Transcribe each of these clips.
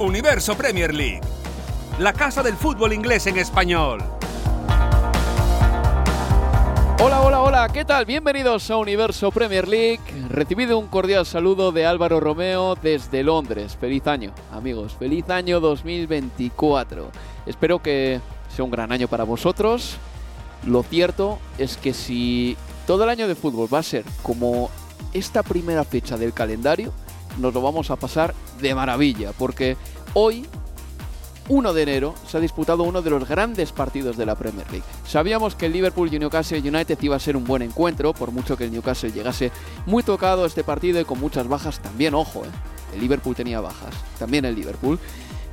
Universo Premier League, la casa del fútbol inglés en español. Hola, hola, hola, ¿qué tal? Bienvenidos a Universo Premier League. Recibido un cordial saludo de Álvaro Romeo desde Londres. Feliz año, amigos. Feliz año 2024. Espero que sea un gran año para vosotros. Lo cierto es que si todo el año de fútbol va a ser como esta primera fecha del calendario, nos lo vamos a pasar de maravilla, porque hoy, 1 de enero, se ha disputado uno de los grandes partidos de la Premier League. Sabíamos que el Liverpool y Newcastle United iba a ser un buen encuentro, por mucho que el Newcastle llegase muy tocado a este partido y con muchas bajas también, ojo, ¿eh? el Liverpool tenía bajas, también el Liverpool.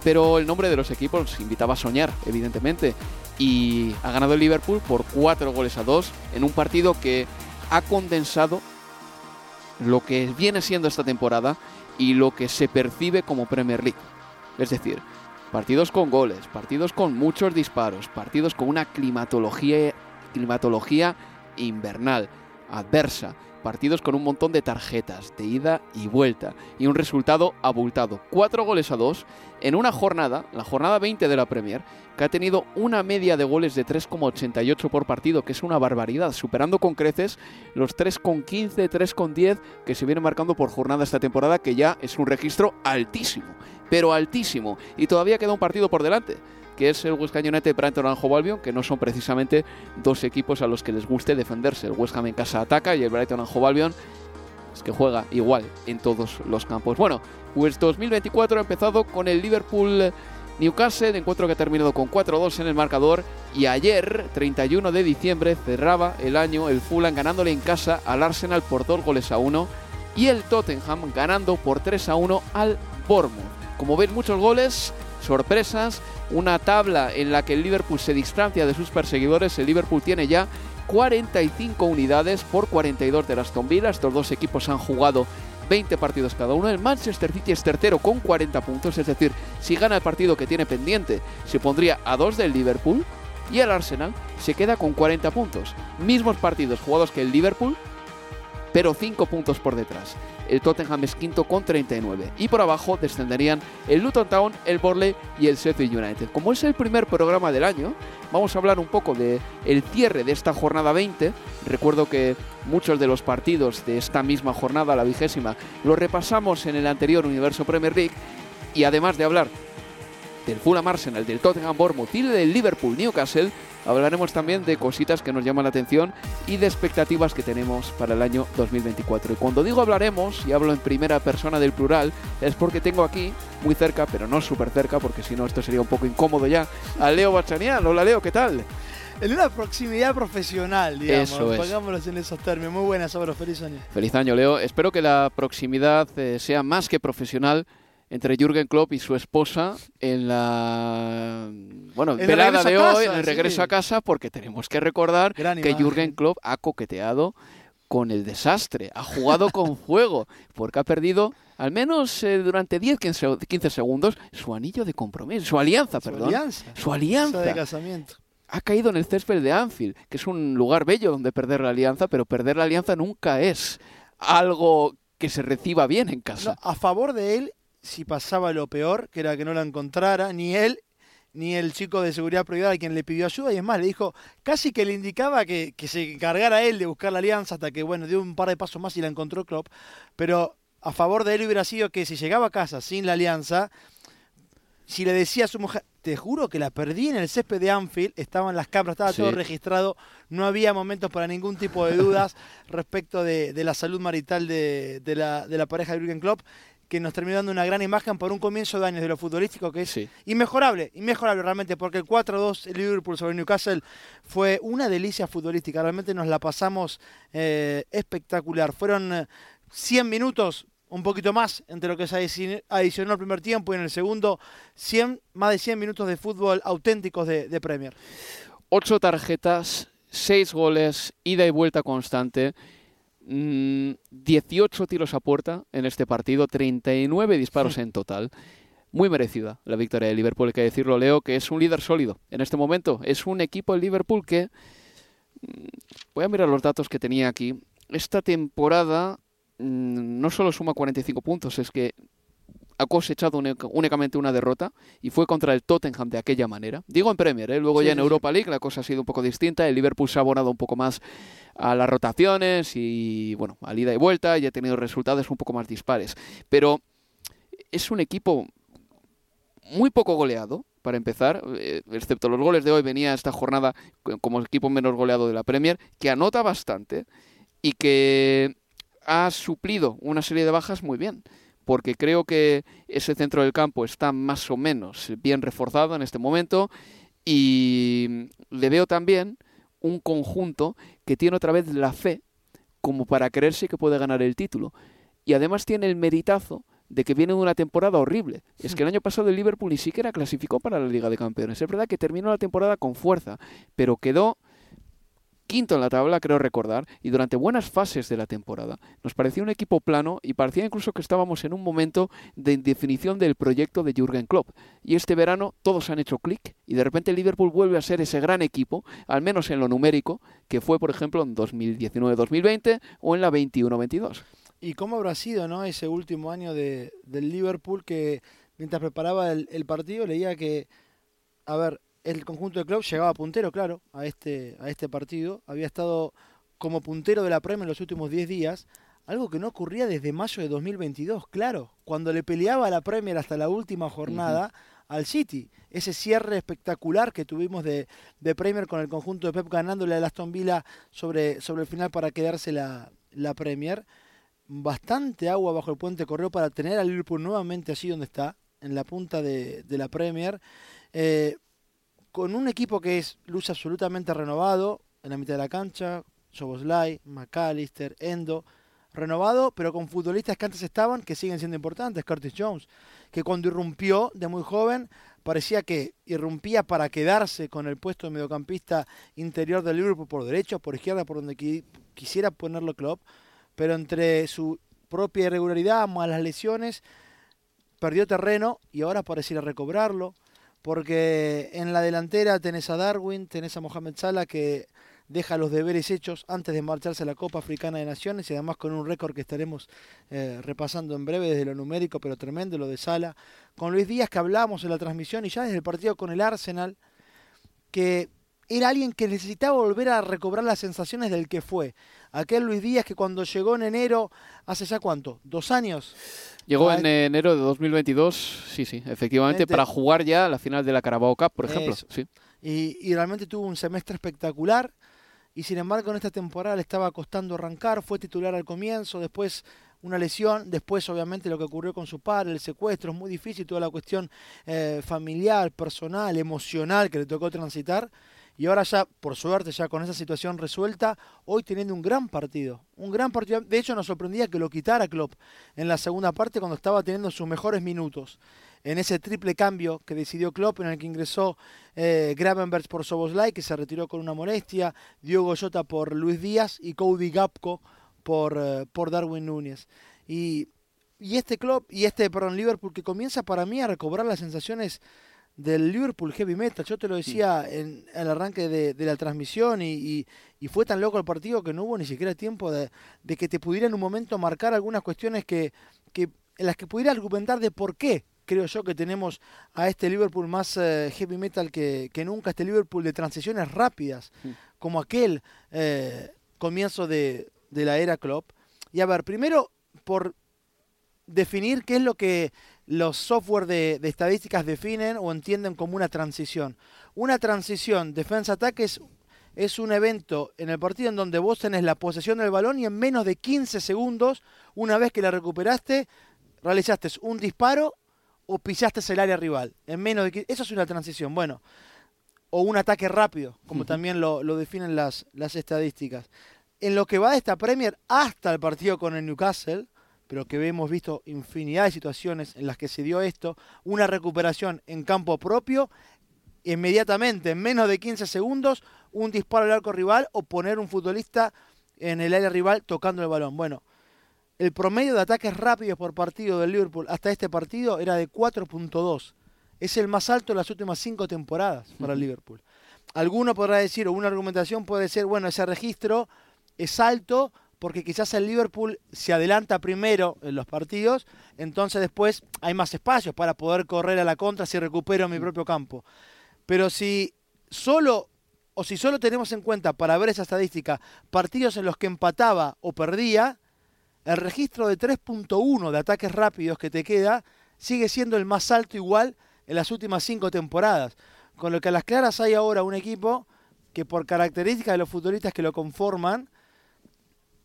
Pero el nombre de los equipos invitaba a soñar, evidentemente. Y ha ganado el Liverpool por 4 goles a 2 en un partido que ha condensado lo que viene siendo esta temporada y lo que se percibe como Premier League. Es decir, partidos con goles, partidos con muchos disparos, partidos con una climatología, climatología invernal, adversa, partidos con un montón de tarjetas de ida y vuelta y un resultado abultado. Cuatro goles a dos en una jornada, la jornada 20 de la Premier, que ha tenido una media de goles de 3,88 por partido, que es una barbaridad, superando con creces los 3,15, 3,10 que se viene marcando por jornada esta temporada, que ya es un registro altísimo, pero altísimo. Y todavía queda un partido por delante que es el West Ham United Brighton and Hove que no son precisamente dos equipos a los que les guste defenderse. El West Ham en casa ataca y el Brighton and Hove Albion es que juega igual en todos los campos. Bueno, pues 2024 ha empezado con el Liverpool Newcastle, encuentro que ha terminado con 4-2 en el marcador y ayer, 31 de diciembre, cerraba el año el Fulham ganándole en casa al Arsenal por 2 goles a 1 y el Tottenham ganando por 3 a 1 al Bournemouth. Como ven, muchos goles, sorpresas, una tabla en la que el Liverpool se distancia de sus perseguidores. El Liverpool tiene ya 45 unidades por 42 de Aston Villa. Estos dos equipos han jugado 20 partidos cada uno. El Manchester City es tercero con 40 puntos, es decir, si gana el partido que tiene pendiente, se pondría a 2 del Liverpool. Y el Arsenal se queda con 40 puntos. Mismos partidos jugados que el Liverpool, pero 5 puntos por detrás. El Tottenham es quinto con 39. Y por abajo descenderían el Luton Town, el Borley y el Sheffield United. Como es el primer programa del año, vamos a hablar un poco de el cierre de esta jornada 20. Recuerdo que muchos de los partidos de esta misma jornada, la vigésima, los repasamos en el anterior Universo Premier League. Y además de hablar del Fulham Arsenal, del Tottenham Bournemouth y del Liverpool Newcastle, hablaremos también de cositas que nos llaman la atención y de expectativas que tenemos para el año 2024. Y cuando digo hablaremos, y hablo en primera persona del plural, es porque tengo aquí, muy cerca, pero no súper cerca, porque si no esto sería un poco incómodo ya, a Leo Bachanian. Hola Leo, ¿qué tal? En una proximidad profesional, digamos. Eso es. Pongámoslos en esos términos. Muy buenas, Sabro. Feliz año. Feliz año, Leo. Espero que la proximidad eh, sea más que profesional entre Jürgen Klopp y su esposa en la bueno En el velada de hoy, casa, en el regreso sí. a casa, porque tenemos que recordar Gran que imagen. Jürgen Klopp ha coqueteado con el desastre, ha jugado con fuego, porque ha perdido al menos eh, durante 10, 15, 15 segundos su anillo de compromiso, su alianza, Su perdón. alianza. Su alianza. De casamiento. ha caído en el césped de Anfield, que es un lugar bello donde perder la alianza, pero perder la alianza nunca es algo que se reciba bien en casa. No, a favor de él, si pasaba lo peor, que era que no la encontrara, ni él, ni el chico de seguridad privada a quien le pidió ayuda, y es más, le dijo, casi que le indicaba que, que se encargara él de buscar la alianza hasta que, bueno, dio un par de pasos más y la encontró Klopp, pero a favor de él hubiera sido que si llegaba a casa sin la alianza, si le decía a su mujer, te juro que la perdí en el césped de Anfield, estaban las cámaras, estaba Sí. todo registrado, no había momentos para ningún tipo de dudas respecto de, de la salud marital de, de la, de la pareja de Jürgen Klopp, que nos terminó dando una gran imagen por un comienzo de años de lo futbolístico que es Sí. inmejorable, inmejorable realmente, porque el 4-2 el Liverpool sobre Newcastle fue una delicia futbolística, realmente nos la pasamos eh, espectacular. Fueron eh, 100 minutos, un poquito más, entre lo que se adici- adicionó al primer tiempo y en el segundo, 100, más de 100 minutos de fútbol auténticos de, de Premier. Ocho tarjetas, seis goles, ida y vuelta constante. Mm, 18 tiros a puerta en este partido, 39 disparos en total. Muy merecida la victoria de Liverpool, hay que decirlo, Leo, que es un líder sólido en este momento. Es un equipo de Liverpool que. mm, Voy a mirar los datos que tenía aquí. Esta temporada mm, no solo suma 45 puntos, es que ha cosechado única- únicamente una derrota y fue contra el Tottenham de aquella manera. Digo en Premier, ¿eh? luego Sí, ya en sí. Europa League la cosa ha sido un poco distinta. El Liverpool se ha abonado un poco más a las rotaciones y, bueno, al ida y vuelta y ha tenido resultados un poco más dispares. Pero es un equipo muy poco goleado, para empezar, eh, excepto los goles de hoy, venía esta jornada co- como equipo menos goleado de la Premier, que anota bastante y que ha suplido una serie de bajas muy bien, porque creo que ese centro del campo está más o menos bien reforzado en este momento y le veo también un conjunto que tiene otra vez la fe como para creerse que puede ganar el título. Y además tiene el meritazo de que viene de una temporada horrible. Es que el año pasado el Liverpool ni siquiera clasificó para la Liga de Campeones. Es verdad que terminó la temporada con fuerza, pero quedó quinto en la tabla, creo recordar, y durante buenas fases de la temporada nos parecía un equipo plano y parecía incluso que estábamos en un momento de definición del proyecto de Jürgen Klopp. Y este verano todos han hecho clic y de repente Liverpool vuelve a ser ese gran equipo, al menos en lo numérico, que fue por ejemplo en 2019-2020 o en la 21-22. ¿Y cómo habrá sido ¿no? ese último año de, del Liverpool que mientras preparaba el, el partido leía que, a ver, el conjunto de club llegaba puntero, claro, a este, a este partido. Había estado como puntero de la Premier en los últimos 10 días, algo que no ocurría desde mayo de 2022, claro, cuando le peleaba a la Premier hasta la última jornada al City. Ese cierre espectacular que tuvimos de, de Premier con el conjunto de Pep ganándole al Aston Villa sobre, sobre el final para quedarse la, la Premier bastante agua bajo el puente correo para tener al Liverpool nuevamente allí donde está, en la punta de, de la Premier, eh, con un equipo que es luz absolutamente renovado en la mitad de la cancha, Soboslai, McAllister, Endo, renovado, pero con futbolistas que antes estaban, que siguen siendo importantes, Curtis Jones, que cuando irrumpió de muy joven, parecía que irrumpía para quedarse con el puesto de mediocampista interior del Liverpool por derecha, por izquierda, por donde qui- quisiera ponerlo Klopp, pero entre su propia irregularidad, más las lesiones, perdió terreno y ahora pareciera recobrarlo, porque en la delantera tenés a Darwin, tenés a Mohamed Salah que deja los deberes hechos antes de marcharse a la Copa Africana de Naciones y además con un récord que estaremos eh, repasando en breve desde lo numérico, pero tremendo lo de Sala. Con Luis Díaz que hablamos en la transmisión y ya desde el partido con el Arsenal, que era alguien que necesitaba volver a recobrar las sensaciones del que fue. Aquel Luis Díaz que cuando llegó en enero, hace ya cuánto, dos años, Llegó en enero de 2022, sí, sí, efectivamente, Mente- para jugar ya la final de la Carabao Cup, por ejemplo. Sí. y, y realmente tuvo un semestre espectacular. Y sin embargo, en esta temporada le estaba costando arrancar. Fue titular al comienzo, después una lesión, después, obviamente, lo que ocurrió con su padre, el secuestro. Es muy difícil toda la cuestión eh, familiar, personal, emocional que le tocó transitar. Y ahora ya, por suerte, ya con esa situación resuelta, hoy teniendo un gran partido. Un gran partido. De hecho, nos sorprendía que lo quitara Klopp en la segunda parte cuando estaba teniendo sus mejores minutos. En ese triple cambio que decidió Klopp, en el que ingresó eh, Gravenberch por Soboslai, que se retiró con una molestia, Diogo Jota por Luis Díaz y Cody Gapco por, eh, por Darwin Núñez. Y, y este Klopp, y este, perdón, Liverpool, que comienza para mí a recobrar las sensaciones del Liverpool Heavy Metal. Yo te lo decía en el arranque de, de la transmisión y, y- y fue tan loco el partido que no hubo ni siquiera tiempo de, de que te pudiera en un momento marcar algunas cuestiones que, que en las que pudiera argumentar de por qué creo yo que tenemos a este Liverpool más eh, heavy metal que, que, nunca, este Liverpool de transiciones rápidas, como aquel eh, comienzo de, de la era Klopp. Y a ver, primero por definir qué es lo que los software de, estadísticas definen o entienden como una transición. Una transición defensa-ataque es, es, un evento en el partido en donde vos tenés la posesión del balón y en menos de 15 segundos, una vez que la recuperaste, realizaste un disparo o pisaste el área rival. En menos de Eso es una transición. Bueno, o un ataque rápido, como también lo, lo definen las, las estadísticas. En lo que va de esta Premier hasta el partido con el Newcastle, pero que hemos visto infinidad de situaciones en las que se dio esto, una recuperación en campo propio, inmediatamente, en menos de 15 segundos, un disparo al arco rival o poner un futbolista en el área rival tocando el balón. Bueno, el promedio de ataques rápidos por partido del Liverpool hasta este partido era de 4.2. Es el más alto de las últimas cinco temporadas para el Liverpool. Alguno podrá decir, o una argumentación puede ser, bueno, ese registro es alto porque quizás el Liverpool se adelanta primero en los partidos, entonces después hay más espacios para poder correr a la contra si recupero mi propio campo. Pero si solo o si solo tenemos en cuenta para ver esa estadística partidos en los que empataba o perdía, el registro de 3.1 de ataques rápidos que te queda sigue siendo el más alto igual en las últimas cinco temporadas. Con lo que a las claras hay ahora un equipo que por características de los futbolistas que lo conforman,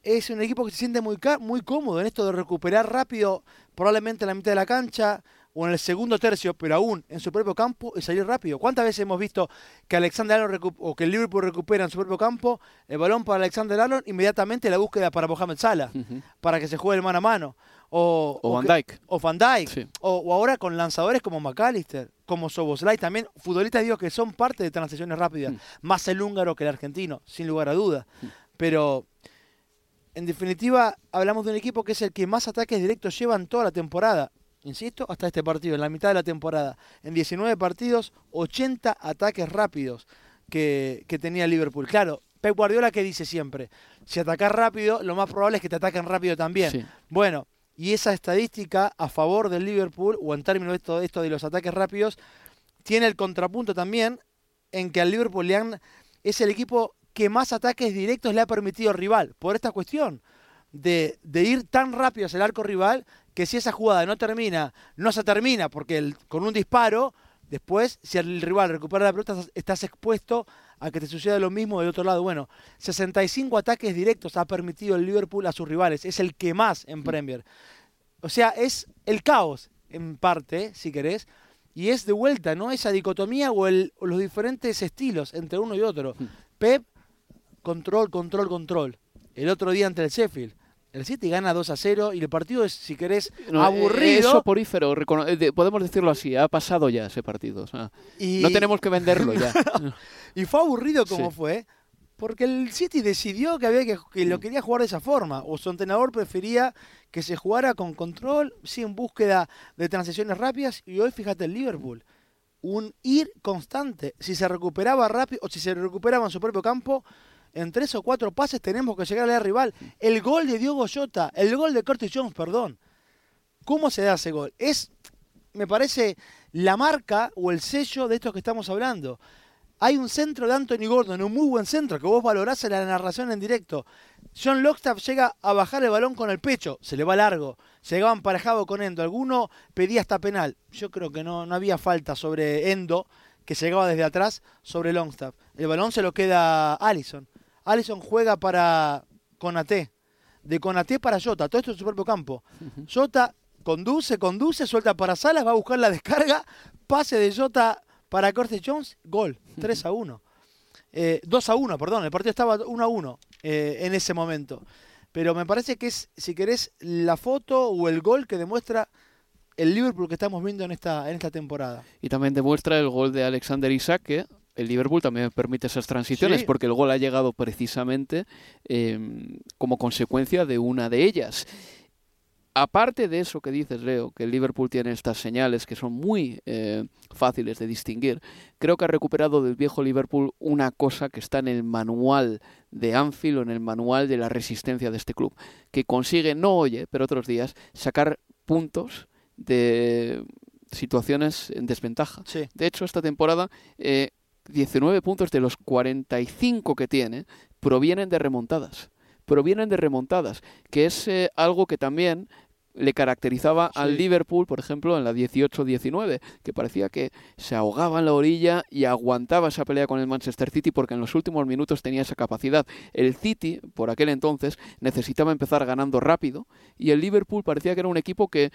es un equipo que se siente muy, muy cómodo en esto de recuperar rápido, probablemente en la mitad de la cancha o en el segundo tercio, pero aún en su propio campo y salir rápido. ¿Cuántas veces hemos visto que Alexander Arnold o que el Liverpool recupera en su propio campo el balón para Alexander Arnold, inmediatamente la búsqueda para Mohamed Salah, para que se juegue el mano a mano? O, Van Dijk. O Van Dijk. O, ahora con lanzadores como McAllister, como Soboslai, también futbolistas digo que son parte de transiciones rápidas, mm. más el húngaro que el argentino, sin lugar a duda. Mm. Pero en definitiva, hablamos de un equipo que es el que más ataques directos lleva en toda la temporada. Insisto, hasta este partido, en la mitad de la temporada. En 19 partidos, 80 ataques rápidos que, tenía Liverpool. Claro, Pep Guardiola que dice siempre, si atacas rápido, lo más probable es que te ataquen rápido también. Bueno, y esa estadística a favor del Liverpool, o en términos de esto, esto de los ataques rápidos, tiene el contrapunto también en que al Liverpool le han, es el equipo que más ataques directos le ha permitido al rival, por esta cuestión de, ir tan rápido hacia el arco rival que si esa jugada no termina, no se termina, porque con un disparo, después, si el rival recupera la pelota, estás expuesto a que te suceda lo mismo del otro lado. Bueno, 65 ataques directos ha permitido el Liverpool a sus rivales, es el que más en Premier. O sea, es el caos, en parte, si querés, y es de vuelta, ¿no? Esa dicotomía o, el, o los diferentes estilos entre uno y otro. Hmm. Pep control, control, control. El otro día ante el Sheffield. El City gana 2 a 0 y el partido es, si querés, eh, aburrido. Soporífero, eh, podemos decirlo así, ha pasado ya ese partido. No tenemos que venderlo ya. y fue aburrido como fue, porque el City decidió que, había que, lo mm. quería jugar de esa forma, o su entrenador prefería que se jugara con control, sí, en búsqueda de transiciones rápidas, y hoy fíjate el Liverpool, un ir constante. Si se recuperaba rápido, o si se recuperaba en su propio campo, en tres o cuatro pases tenemos que llegar al rival. El gol de Diogo Jota, el gol de Curtis Jones, perdón. ¿Cómo se da ese gol? Es, me parece, la marca o el sello de esto que estamos hablando. Hay un centro de Anthony Gordon, un muy buen centro, que vos valorás en la narración en directo. John Lockstaff llega a bajar el balón con el pecho, se le va largo, llegaba emparejado con Endo. Alguno pedía hasta penal. Yo creo que no, no había falta sobre Endo, que llegaba desde atrás, sobre Longstaff. El balón se lo queda Allison. Allison juega para Conate. De Conate para Jota. Todo esto en su propio campo. Jota conduce, conduce, suelta para Salas, va a buscar la descarga. Pase de Jota para Corte Jones. Gol. 3 a 1. 2 eh, a 1, perdón. El partido estaba 1 a 1 eh, en ese momento. Pero me parece que es, si querés, la foto o el gol que demuestra el Liverpool que estamos viendo en esta, en esta temporada. Y también demuestra el gol de Alexander Isaac, que el Liverpool también permite esas transiciones porque el gol ha llegado precisamente em, como consecuencia de una de ellas. Aparte de eso que dices, Leo, que el Liverpool tiene estas señales que son muy eh, fáciles de distinguir, creo que ha recuperado del viejo Liverpool una cosa que está en el manual de Anfield o en el manual de la resistencia de este club, que consigue, no oye, pero otros días, sacar puntos de situaciones en desventaja. Sí. De hecho, esta temporada, eh, 19 puntos de los 45 que tiene provienen de remontadas. Provienen de remontadas, que es eh, algo que también le caracterizaba al. Liverpool, por ejemplo, en la 18-19, que parecía que se ahogaba en la orilla y aguantaba esa pelea con el Manchester City porque en los últimos minutos tenía esa capacidad. El City, por aquel entonces, necesitaba empezar ganando rápido y el Liverpool parecía que era un equipo que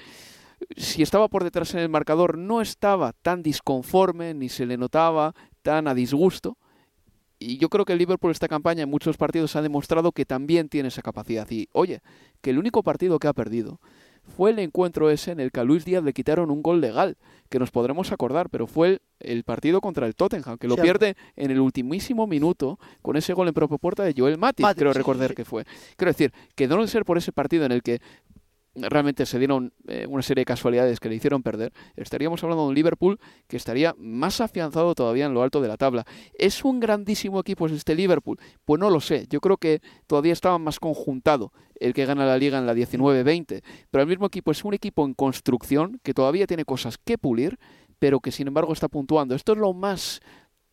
si estaba por detrás en el marcador no estaba tan disconforme ni se le notaba tan a disgusto. Y yo creo que el Liverpool esta campaña en muchos partidos ha demostrado que también tiene esa capacidad. Y oye, que el único partido que ha perdido fue el encuentro ese en el que a Luis Díaz le quitaron un gol legal, que nos podremos acordar, pero fue el, el partido contra el Tottenham, que lo pierde en el ultimísimo minuto con ese gol en propia puerta de Joel Matip, Matip, creo sí, recordar sí. que fue. Quiero decir, que no ser por ese partido en el que realmente se dieron eh, una serie de casualidades que le hicieron perder, estaríamos hablando de un Liverpool que estaría más afianzado todavía en lo alto de la tabla. ¿Es un grandísimo equipo este Liverpool? Pues no lo sé. Yo creo que todavía estaba más conjuntado el que gana la liga en la 19-20. Pero el mismo equipo es un equipo en construcción que todavía tiene cosas que pulir, pero que sin embargo está puntuando. Esto es lo más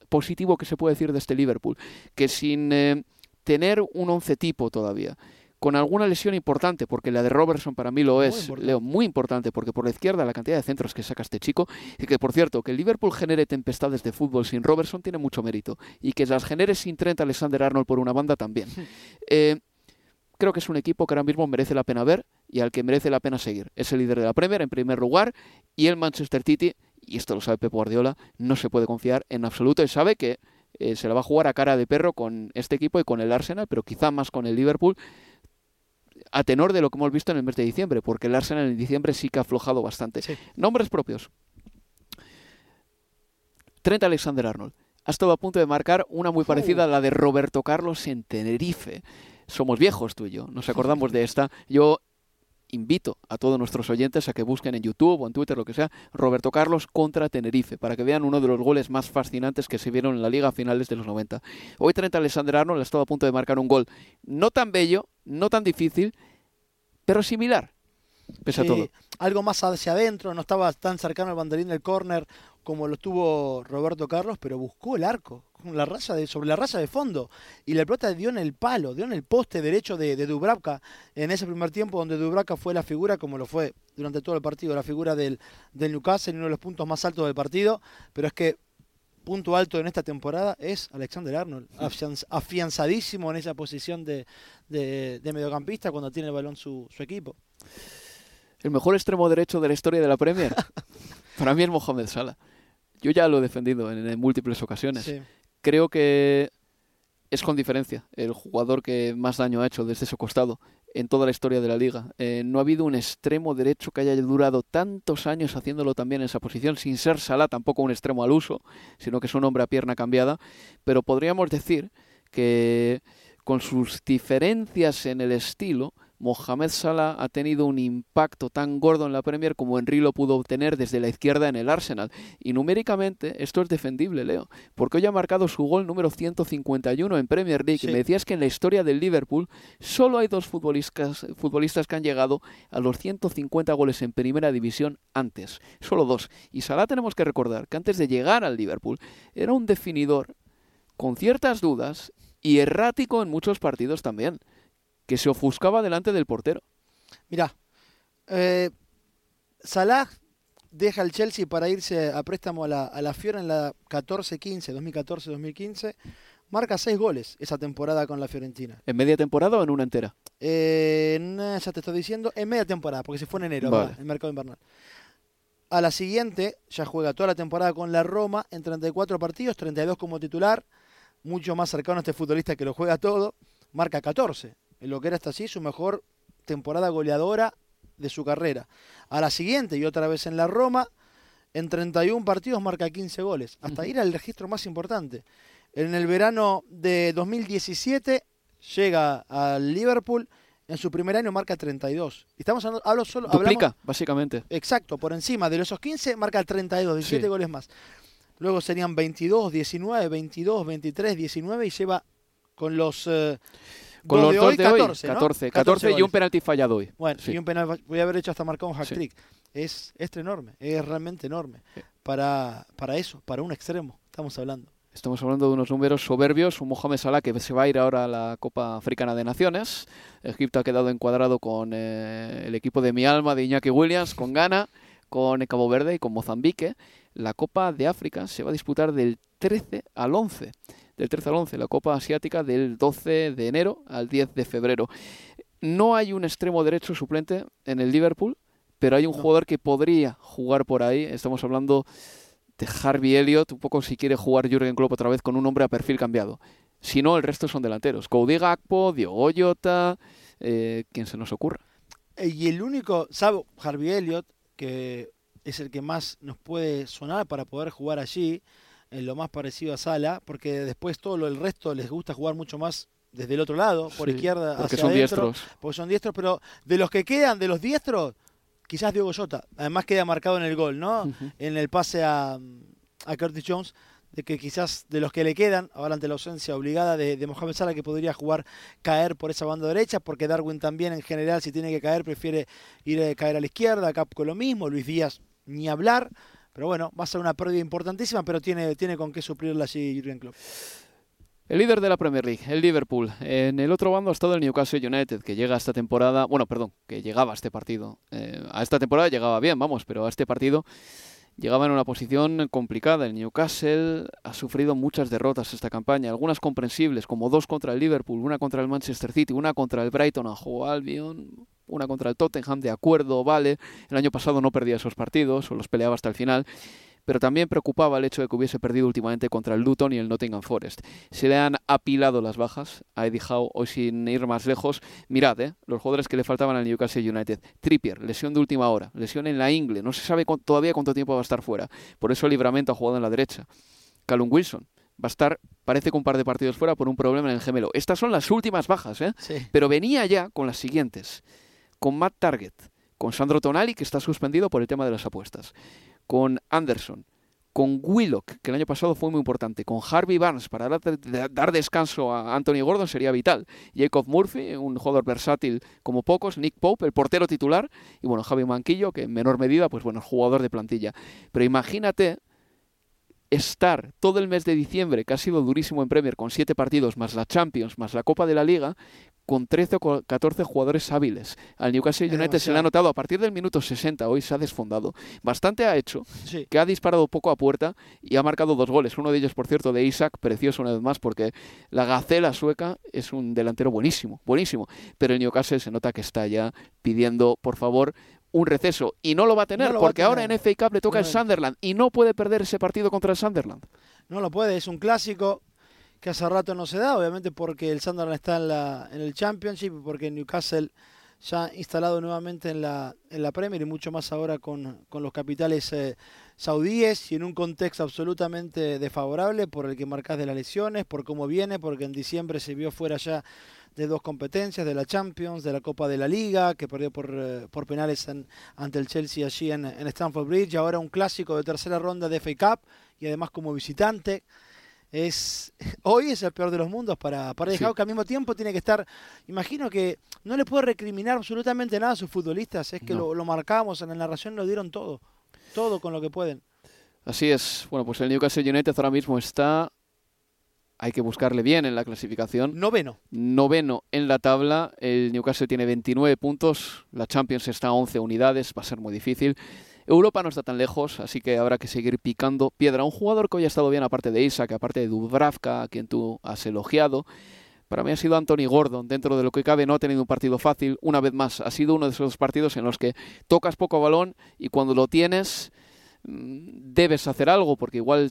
positivo que se puede decir de este Liverpool, que sin eh, tener un once tipo todavía, con alguna lesión importante, porque la de Robertson para mí lo es. Leo, muy importante, porque por la izquierda la cantidad de centros que saca este chico, y que por cierto, que el Liverpool genere tempestades de fútbol sin Robertson tiene mucho mérito, y que las genere sin Trent Alexander-Arnold por una banda también. Eh, creo que es un equipo que ahora mismo merece la pena ver y al que merece la pena seguir. Es el líder de la Premier en primer lugar y el Manchester City, y esto lo sabe Pep Guardiola, no se puede confiar en absoluto y sabe que eh, se la va a jugar a cara de perro con este equipo y con el Arsenal, pero quizá más con el Liverpool a tenor de lo que hemos visto en el mes de diciembre, porque el Arsenal en diciembre sí que ha aflojado bastante. Sí. Nombres propios. Trent Alexander-Arnold. Ha estado a punto de marcar una muy parecida a la de Roberto Carlos en Tenerife. Somos viejos tú y yo, nos acordamos de esta. Yo invito a todos nuestros oyentes a que busquen en YouTube o en Twitter, lo que sea, Roberto Carlos contra Tenerife, para que vean uno de los goles más fascinantes que se vieron en la liga a finales de los 90. Hoy Trent Alexander-Arnold ha estado a punto de marcar un gol no tan bello, no tan difícil, pero similar, pese a todo. algo más hacia adentro, no estaba tan cercano al banderín del córner como lo tuvo Roberto Carlos, pero buscó el arco con la raya de, sobre la raya de fondo y la pelota dio en el palo, dio en el poste derecho de, de Dubravka en ese primer tiempo donde Dubravka fue la figura, como lo fue durante todo el partido, la figura del, del Newcastle, uno de los puntos más altos del partido, pero es que punto alto en esta temporada es Alexander Arnold, afianz- afianzadísimo en esa posición de, de- de mediocampista cuando tiene el balón su, su equipo. El mejor extremo derecho de la historia de la Premier. Para mí es Mohamed Salah. Yo ya lo he defendido en, en múltiples ocasiones. Sí. Creo que es con diferencia el jugador que más daño ha hecho desde ese costado en toda la historia de la liga. Eh, no ha habido un extremo derecho que haya durado tantos años haciéndolo también en esa posición, sin ser Salah tampoco un extremo al uso, sino que es un hombre a pierna cambiada. Pero podríamos decir que con sus diferencias en el estilo, Mohamed Salah ha tenido un impacto tan gordo en la Premier como Henry lo pudo obtener desde la izquierda en el Arsenal. Y numéricamente esto es defendible, Leo, porque hoy ha marcado su gol número 151 en Premier League. Sí. Me decías que en la historia del Liverpool solo hay dos futbolistas, futbolistas que han llegado a los 150 goles en primera división antes. Solo dos. Y Salah tenemos que recordar que antes de llegar al Liverpool era un definidor con ciertas dudas y errático en muchos partidos también, que se ofuscaba delante del portero. Mirá, eh, Salah deja el Chelsea para irse a préstamo a la, a la Fiora en la 14-15, 2014-2015. Marca seis goles esa temporada con la Fiorentina. ¿En media temporada o en una entera? Eh, no, ya te estoy diciendo, en media temporada, porque se fue en enero, Vale. el mercado invernal. A la siguiente, ya juega toda la temporada con la Roma en 34 partidos, 32 como titular, mucho más cercano a este futbolista que lo juega todo, marca 14, en lo que era hasta así su mejor temporada goleadora de su carrera. A la siguiente, y otra vez en la Roma, en 31 partidos marca 15 goles. Hasta era el registro más importante. En el verano de 2017 llega al Liverpool, en su primer año marca 32. Estamos hablando, hablo solo, hablamos- Duplica, básicamente. Exacto, por encima de esos 15 marca 32, 17 Sí. goles más. Luego serían 22, 19, 22, 23, 19 y lleva con los eh, Con los de dos hoy, de hoy, 14, ¿no? 14, 14 14 y un penalti fallado hoy. Bueno, Sí. y un penal voy a haber hecho hasta marcado un Sí. hat-trick. Es, es enorme, es realmente enorme. Sí. Para, para eso, para un extremo, estamos hablando. Estamos hablando de unos números soberbios. Un Mohamed Salah que se va a ir ahora a la Copa Africana de Naciones. Egipto ha quedado encuadrado con eh, el equipo de mi alma, de Iñaki Williams, con Ghana, con Cabo Verde y con Mozambique. La Copa de África se va a disputar del 13 al 11. Del 13 al 11. La Copa Asiática del 12 de enero al 10 de febrero. No hay un extremo derecho suplente en el Liverpool, pero hay un No. jugador que podría jugar por ahí. Estamos hablando de Harvey Elliott, un poco si quiere jugar Jürgen Klopp otra vez con un hombre a perfil cambiado. Si no, el resto son delanteros. Cody Gakpo, Diogo Jota, eh, quien se nos ocurra. Eh, Y el único, salvo Harvey Elliott, que es el que más nos puede sonar para poder jugar allí, en lo más parecido a Sala, porque después todo lo, el resto les gusta jugar mucho más desde el otro lado, por Sí, izquierda, Porque hacia son adentro, diestros. porque son diestros, pero de los que quedan, de los diestros, quizás Diogo Jota, además queda marcado en el gol, ¿no? En el pase a, a Curtis Jones, de que quizás de los que le quedan, ahora ante la ausencia obligada de, de Mohamed Salah, que podría jugar caer por esa banda derecha, porque Darwin también en general, si tiene que caer, prefiere ir a caer a la izquierda, Capco lo mismo, Luis Díaz ni hablar, pero bueno, va a ser una pérdida importantísima, pero tiene, tiene con qué suplirla allí Jurgen Klopp. El líder de la Premier League, el Liverpool. En el otro bando ha estado el Newcastle United, que llega esta temporada, bueno, perdón, que llegaba a este partido. Eh, a esta temporada llegaba bien, vamos, pero a este partido llegaba en una posición complicada. El Newcastle ha sufrido muchas derrotas esta campaña, algunas comprensibles, como dos contra el Liverpool, una contra el Manchester City, una contra el Brighton a Albion, una contra el Tottenham, de acuerdo, vale. El año pasado no perdía esos partidos, o los peleaba hasta el final. Pero también preocupaba el hecho de que hubiese perdido últimamente contra el Luton y el Nottingham Forest. Se le han apilado las bajas a Eddie Howe, hoy sin ir más lejos. Mirad, ¿eh? los jugadores que le faltaban al Newcastle United. Trippier, lesión de última hora, lesión en la ingle, no se sabe cu- todavía cuánto tiempo va a estar fuera. Por eso Libramento ha jugado en la derecha. Callum Wilson va a estar, parece que un par de partidos fuera por un problema en el gemelo. Estas son las últimas bajas, ¿eh? Sí. Pero venía ya con las siguientes. Con Matt Target, con Sandro Tonali, que está suspendido por el tema de las apuestas, con Anderson, con Willock, que el año pasado fue muy importante, con Harvey Barnes, para dar, descanso a Anthony Gordon sería vital, Jacob Murphy, un jugador versátil como pocos, Nick Pope, el portero titular, y bueno, Javi Manquillo, que en menor medida, pues bueno, jugador de plantilla. Pero imagínate estar todo el mes de diciembre, que ha sido durísimo en Premier, con siete partidos, más la Champions, más la Copa de la Liga, con 13 o co- 14 jugadores hábiles. Al Newcastle United se le ha notado a partir del minuto 60, hoy se ha desfondado. Bastante ha hecho, Sí. que ha disparado poco a puerta y ha marcado dos goles. Uno de ellos, por cierto, de Isaac, precioso una vez más, porque la gacela sueca es un delantero buenísimo, buenísimo. Pero el Newcastle se nota que está ya pidiendo, por favor, un receso. Y no lo va a tener, No a porque ahora en. FA Cup le toca el. Sunderland y no puede perder ese partido contra el Sunderland. No lo puede, es un clásico que hace rato no se da, obviamente porque el Sunderland está en, la, en el Championship, porque Newcastle ya instalado nuevamente en la, en la Premier y mucho más ahora con, con los capitales eh, saudíes y en un contexto absolutamente desfavorable por el que marcas de las lesiones, por cómo viene, porque en diciembre se vio fuera ya de dos competencias, de la Champions, de la Copa de la Liga, que perdió por, eh, por penales en- ante el Chelsea allí en, en Stamford Bridge, y ahora un clásico de tercera ronda de FA Cup y además como visitante. Es, hoy es el peor de los mundos para, para Sí. Que al mismo tiempo tiene que estar, imagino que no le puede recriminar absolutamente nada a sus futbolistas, es que No. lo, lo marcamos en la narración, lo dieron todo, todo con lo que pueden. Así es. Bueno, pues el Newcastle United ahora mismo está. Hay que buscarle bien en la clasificación. Noveno, Noveno en la tabla. El Newcastle tiene 29 puntos. La Champions está a 11 unidades. Va a ser muy difícil. Europa no está tan lejos, así que habrá que seguir picando piedra. Un jugador que hoy ha estado bien, aparte de Isaac, aparte de Dubravka, a quien tú has elogiado. Para mí ha sido Anthony Gordon. Dentro de lo que cabe, no ha tenido un partido fácil. Una vez más, ha sido uno de esos partidos en los que tocas poco balón y cuando lo tienes mm, debes hacer algo, porque igual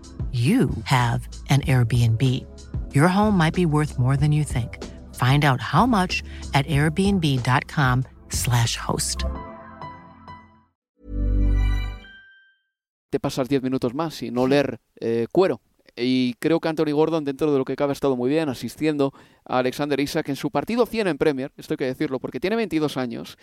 you have an Airbnb. Your home might be worth more than you think. Find out how much at airbnb.com/slash host. Te pasas 10 minutos más y no leer eh, cuero. Y creo que Anthony Gordon, dentro de lo que cabe, ha estado muy bien asistiendo a Alexander Isaac en su partido 100 en Premier, esto hay que decirlo, porque tiene 22 años.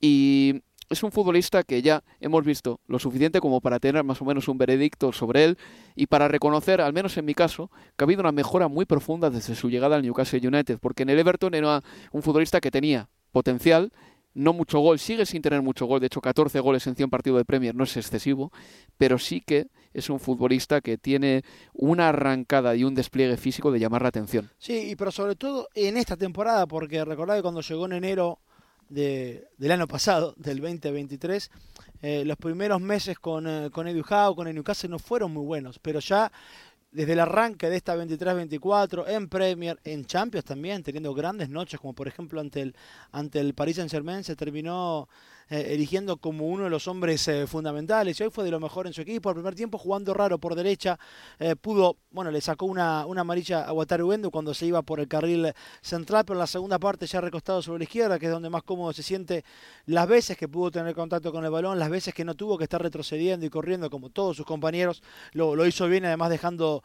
Y es un futbolista que ya hemos visto lo suficiente como para tener más o menos un veredicto sobre él y para reconocer, al menos en mi caso, que ha habido una mejora muy profunda desde su llegada al Newcastle United, porque en el Everton era un futbolista que tenía potencial, no mucho gol, sigue sin tener mucho gol, de hecho 14 goles en 100 partidos de Premier no es excesivo, pero sí que es un futbolista que tiene una arrancada y un despliegue físico de llamar la atención. Sí, pero sobre todo en esta temporada, porque recordad que cuando llegó en enero de, del año pasado, del 2023, eh, los primeros meses con, eh, con Edu Howe, con el Newcastle no fueron muy buenos, pero ya desde el arranque de esta 23-24 en Premier, en Champions también, teniendo grandes noches, como por ejemplo ante el, ante el Paris Saint-Germain, se terminó eh, erigiendo como uno de los hombres eh, fundamentales. Y hoy fue de lo mejor en su equipo. Al primer tiempo jugando raro por derecha, eh, pudo, bueno, le sacó una, una amarilla a Wataru Endo cuando se iba por el carril central, pero en la segunda parte ya recostado sobre la izquierda, que es donde más cómodo se siente las veces que pudo tener contacto con el balón, las veces que no tuvo que estar retrocediendo y corriendo como todos sus compañeros, lo, lo hizo bien, además dejando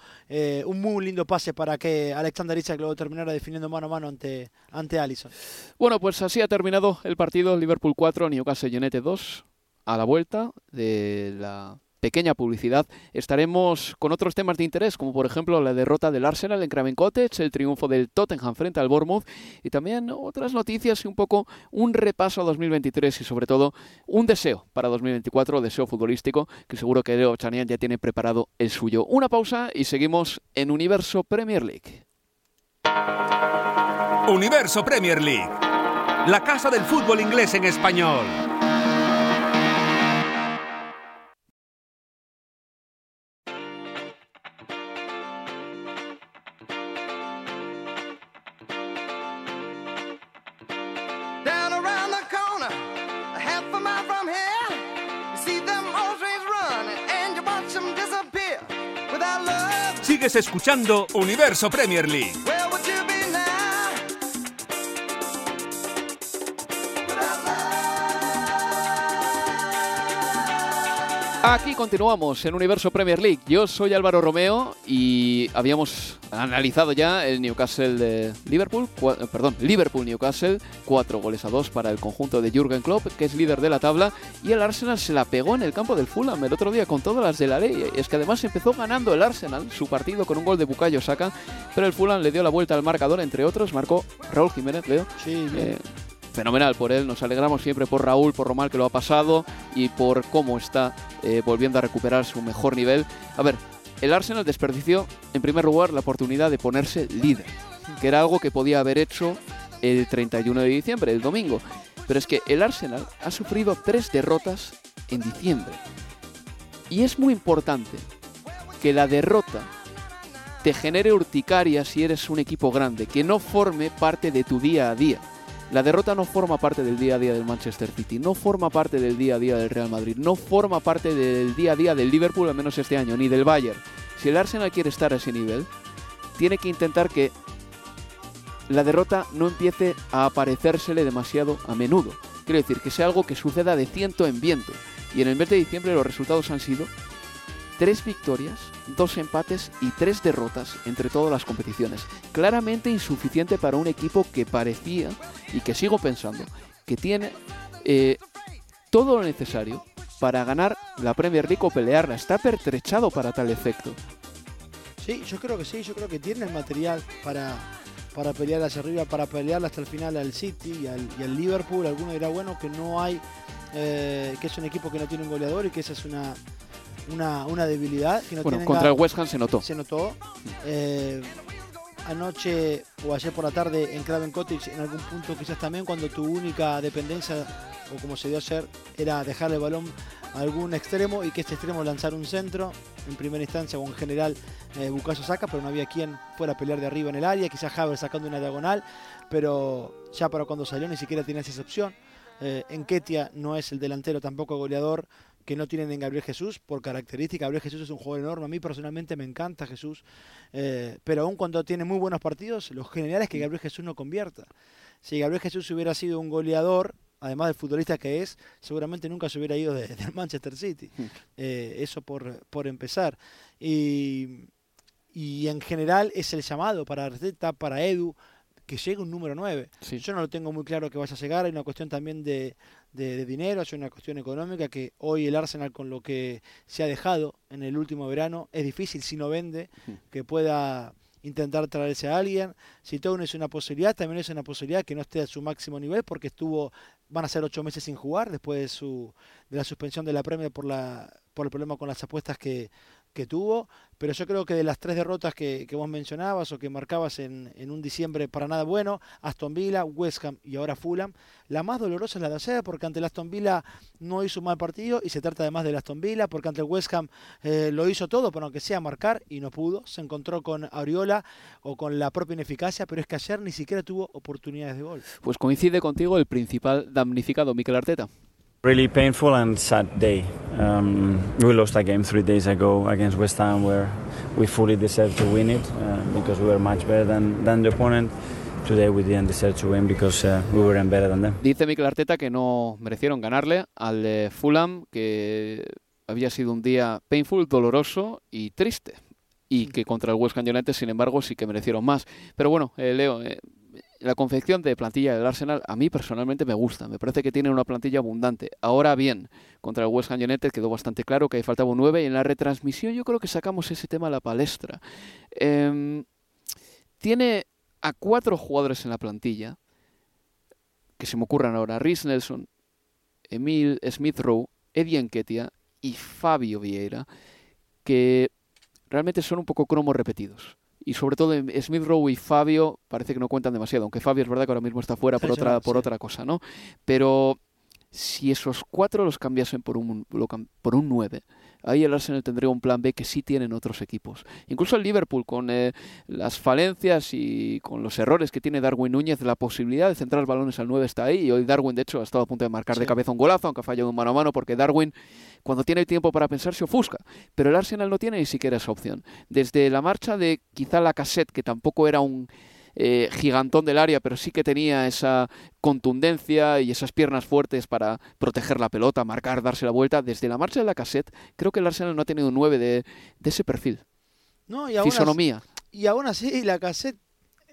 un muy lindo pase para que Alexander Isaac lo terminara definiendo mano a mano ante, ante Allison. Bueno, pues así ha terminado el partido Liverpool 4, Newcastle Newcastle 2 a la vuelta de la pequeña publicidad, estaremos con otros temas de interés, como por ejemplo la derrota del Arsenal en Craven Cottage, el triunfo del Tottenham frente al Bournemouth y también otras noticias y un poco un repaso a 2023 y sobre todo un deseo para 2024, deseo futbolístico, que seguro que Leo Chanian ya tiene preparado el suyo. Una pausa y seguimos en Universo Premier League. Universo Premier League, la casa del fútbol inglés en español. Sigues escuchando Universo Premier League. Aquí continuamos en Universo Premier League. Yo soy Álvaro Romeo y habíamos analizado ya el Newcastle de Liverpool, eh, perdón, Liverpool Newcastle, cuatro goles a dos para el conjunto de Jürgen Klopp, que es líder de la tabla, y el Arsenal se la pegó en el campo del Fulham el otro día con todas las de la ley. Es que además empezó ganando el Arsenal su partido con un gol de Bukayo Saka, pero el Fulham le dio la vuelta al marcador, entre otros, marcó Raúl Jiménez, Leo. Sí, bien. Eh, fenomenal por él. Nos alegramos siempre por Raúl, por mal que lo ha pasado y por cómo está eh, volviendo a recuperar su mejor nivel. A ver, el Arsenal desperdició en primer lugar la oportunidad de ponerse líder, que era algo que podía haber hecho el 31 de diciembre, el domingo. Pero es que el Arsenal ha sufrido tres derrotas en diciembre. Y es muy importante que la derrota te genere urticaria si eres un equipo grande, que no forme parte de tu día a día. La derrota no forma parte del día a día del Manchester City, no forma parte del día a día del Real Madrid, no forma parte del día a día del Liverpool, al menos este año, ni del Bayern. Si el Arsenal quiere estar a ese nivel, tiene que intentar que la derrota no empiece a aparecérsele demasiado a menudo. Quiero decir, que sea algo que suceda de ciento en viento. Y en el mes de diciembre los resultados han sido tres victorias dos empates y tres derrotas entre todas las competiciones. Claramente insuficiente para un equipo que parecía, y que sigo pensando, que tiene eh, todo lo necesario para ganar la Premier League o pelearla. Está pertrechado para tal efecto. Sí, yo creo que sí, yo creo que tiene el material para, para pelear hacia arriba, para pelear hasta el final al City y al, Liverpool. Alguno dirá, bueno, que no hay, eh, que es un equipo que no tiene un goleador y que esa es una, una, debilidad. Que no bueno, contra el West Ham se notó. Se notó. Eh, anoche o ayer por la tarde en Craven Cottage, en algún punto quizás también, cuando tu única dependencia, o como se dio ayer, era dejar el balón a algún extremo y que este extremo lanzar un centro, en primera instancia o en general eh, Bucayo saca, pero no había quien fuera a pelear de arriba en el área, quizás Haber sacando una diagonal, pero ya para cuando salió ni siquiera tenía esa opción. Eh, en Ketia no es el delantero tampoco goleador que no tienen en Gabriel Jesús por característica. Gabriel Jesús es un jugador enorme. A mí personalmente me encanta Jesús. Eh, pero aún cuando tiene muy buenos partidos, lo general es que Gabriel Jesús no convierta. Si Gabriel Jesús hubiera sido un goleador, además del futbolista que es, seguramente nunca se hubiera ido del de Manchester City. Hmm. Eh, eso por, por empezar. Y, y en general es el llamado para Arteta, para Edu, que llegue un número 9. Yo no lo tengo muy claro que vaya a llegar, hay una cuestión también de, de, dinero, hay una cuestión económica que hoy el Arsenal con lo que se ha dejado en el último verano es difícil si no vende que pueda intentar traerse a alguien. Si Town es una posibilidad, también es una posibilidad que no esté a su máximo nivel porque estuvo, van a ser ocho meses sin jugar después de su de la suspensión de la Premier por la por el problema con las apuestas que, que tuvo, pero yo creo que de las tres derrotas que, vos mencionabas o que marcabas en, un diciembre para nada bueno, Aston Villa, West Ham y ahora Fulham, la más dolorosa es la de ayer, porque ante el Aston Villa no hizo un mal partido y se trata además del Aston Villa, porque ante el West Ham eh, lo hizo todo, pero aunque sea marcar y no pudo, se encontró con Auriola o con la propia ineficacia, pero es que ayer ni siquiera tuvo oportunidades de gol. Pues coincide contigo el principal damnificado, Mikel Arteta. Really painful and sad day. Um, we lost a game three days ago against West Ham where we fully deserved to win it uh, because we were much better than, than the opponent. Today we didn't deserve to win because uh, we were better than them. Dice Mikel Arteta que no merecieron ganarle al de Fulham, que había sido un día painful, doloroso y triste. Y que contra el West Ham United, sin embargo, sí que merecieron más. Pero bueno, eh, Leo, eh, la confección de plantilla del Arsenal a mí personalmente me gusta. Me parece que tiene una plantilla abundante. Ahora bien, contra el West Ham United quedó bastante claro que faltaba un 9 y en la retransmisión yo creo que sacamos ese tema a la palestra. Em, tiene a cuatro jugadores en la plantilla que se me ocurran ahora. Rhys Nelson, Emil Smith Rowe, Eddie Enketia y Fabio Vieira que realmente son un poco cromos repetidos y sobre todo Smith Rowe y Fabio parece que no cuentan demasiado, aunque Fabio es verdad que ahora mismo está fuera por otra, por otra cosa, ¿no? Pero si esos cuatro los cambiasen por un, por un 9, ahí el Arsenal tendría un plan B que sí tienen otros equipos. Incluso el Liverpool, con eh, las falencias y con los errores que tiene Darwin Núñez, la posibilidad de centrar balones al 9 está ahí. Y hoy Darwin, de hecho, ha estado a punto de marcar de cabeza un golazo, aunque ha fallado un mano a mano, porque Darwin, cuando tiene tiempo para pensar, se ofusca. Pero el Arsenal no tiene ni siquiera esa opción. Desde la marcha de quizá la cassette, que tampoco era un eh, gigantón del área, pero sí que tenía esa contundencia y esas piernas fuertes para proteger la pelota, marcar, darse la vuelta. Desde la marcha de la cassette, creo que el Arsenal no ha tenido un 9 de, ese perfil. No, y aún Fisonomía. y aún así, la cassette,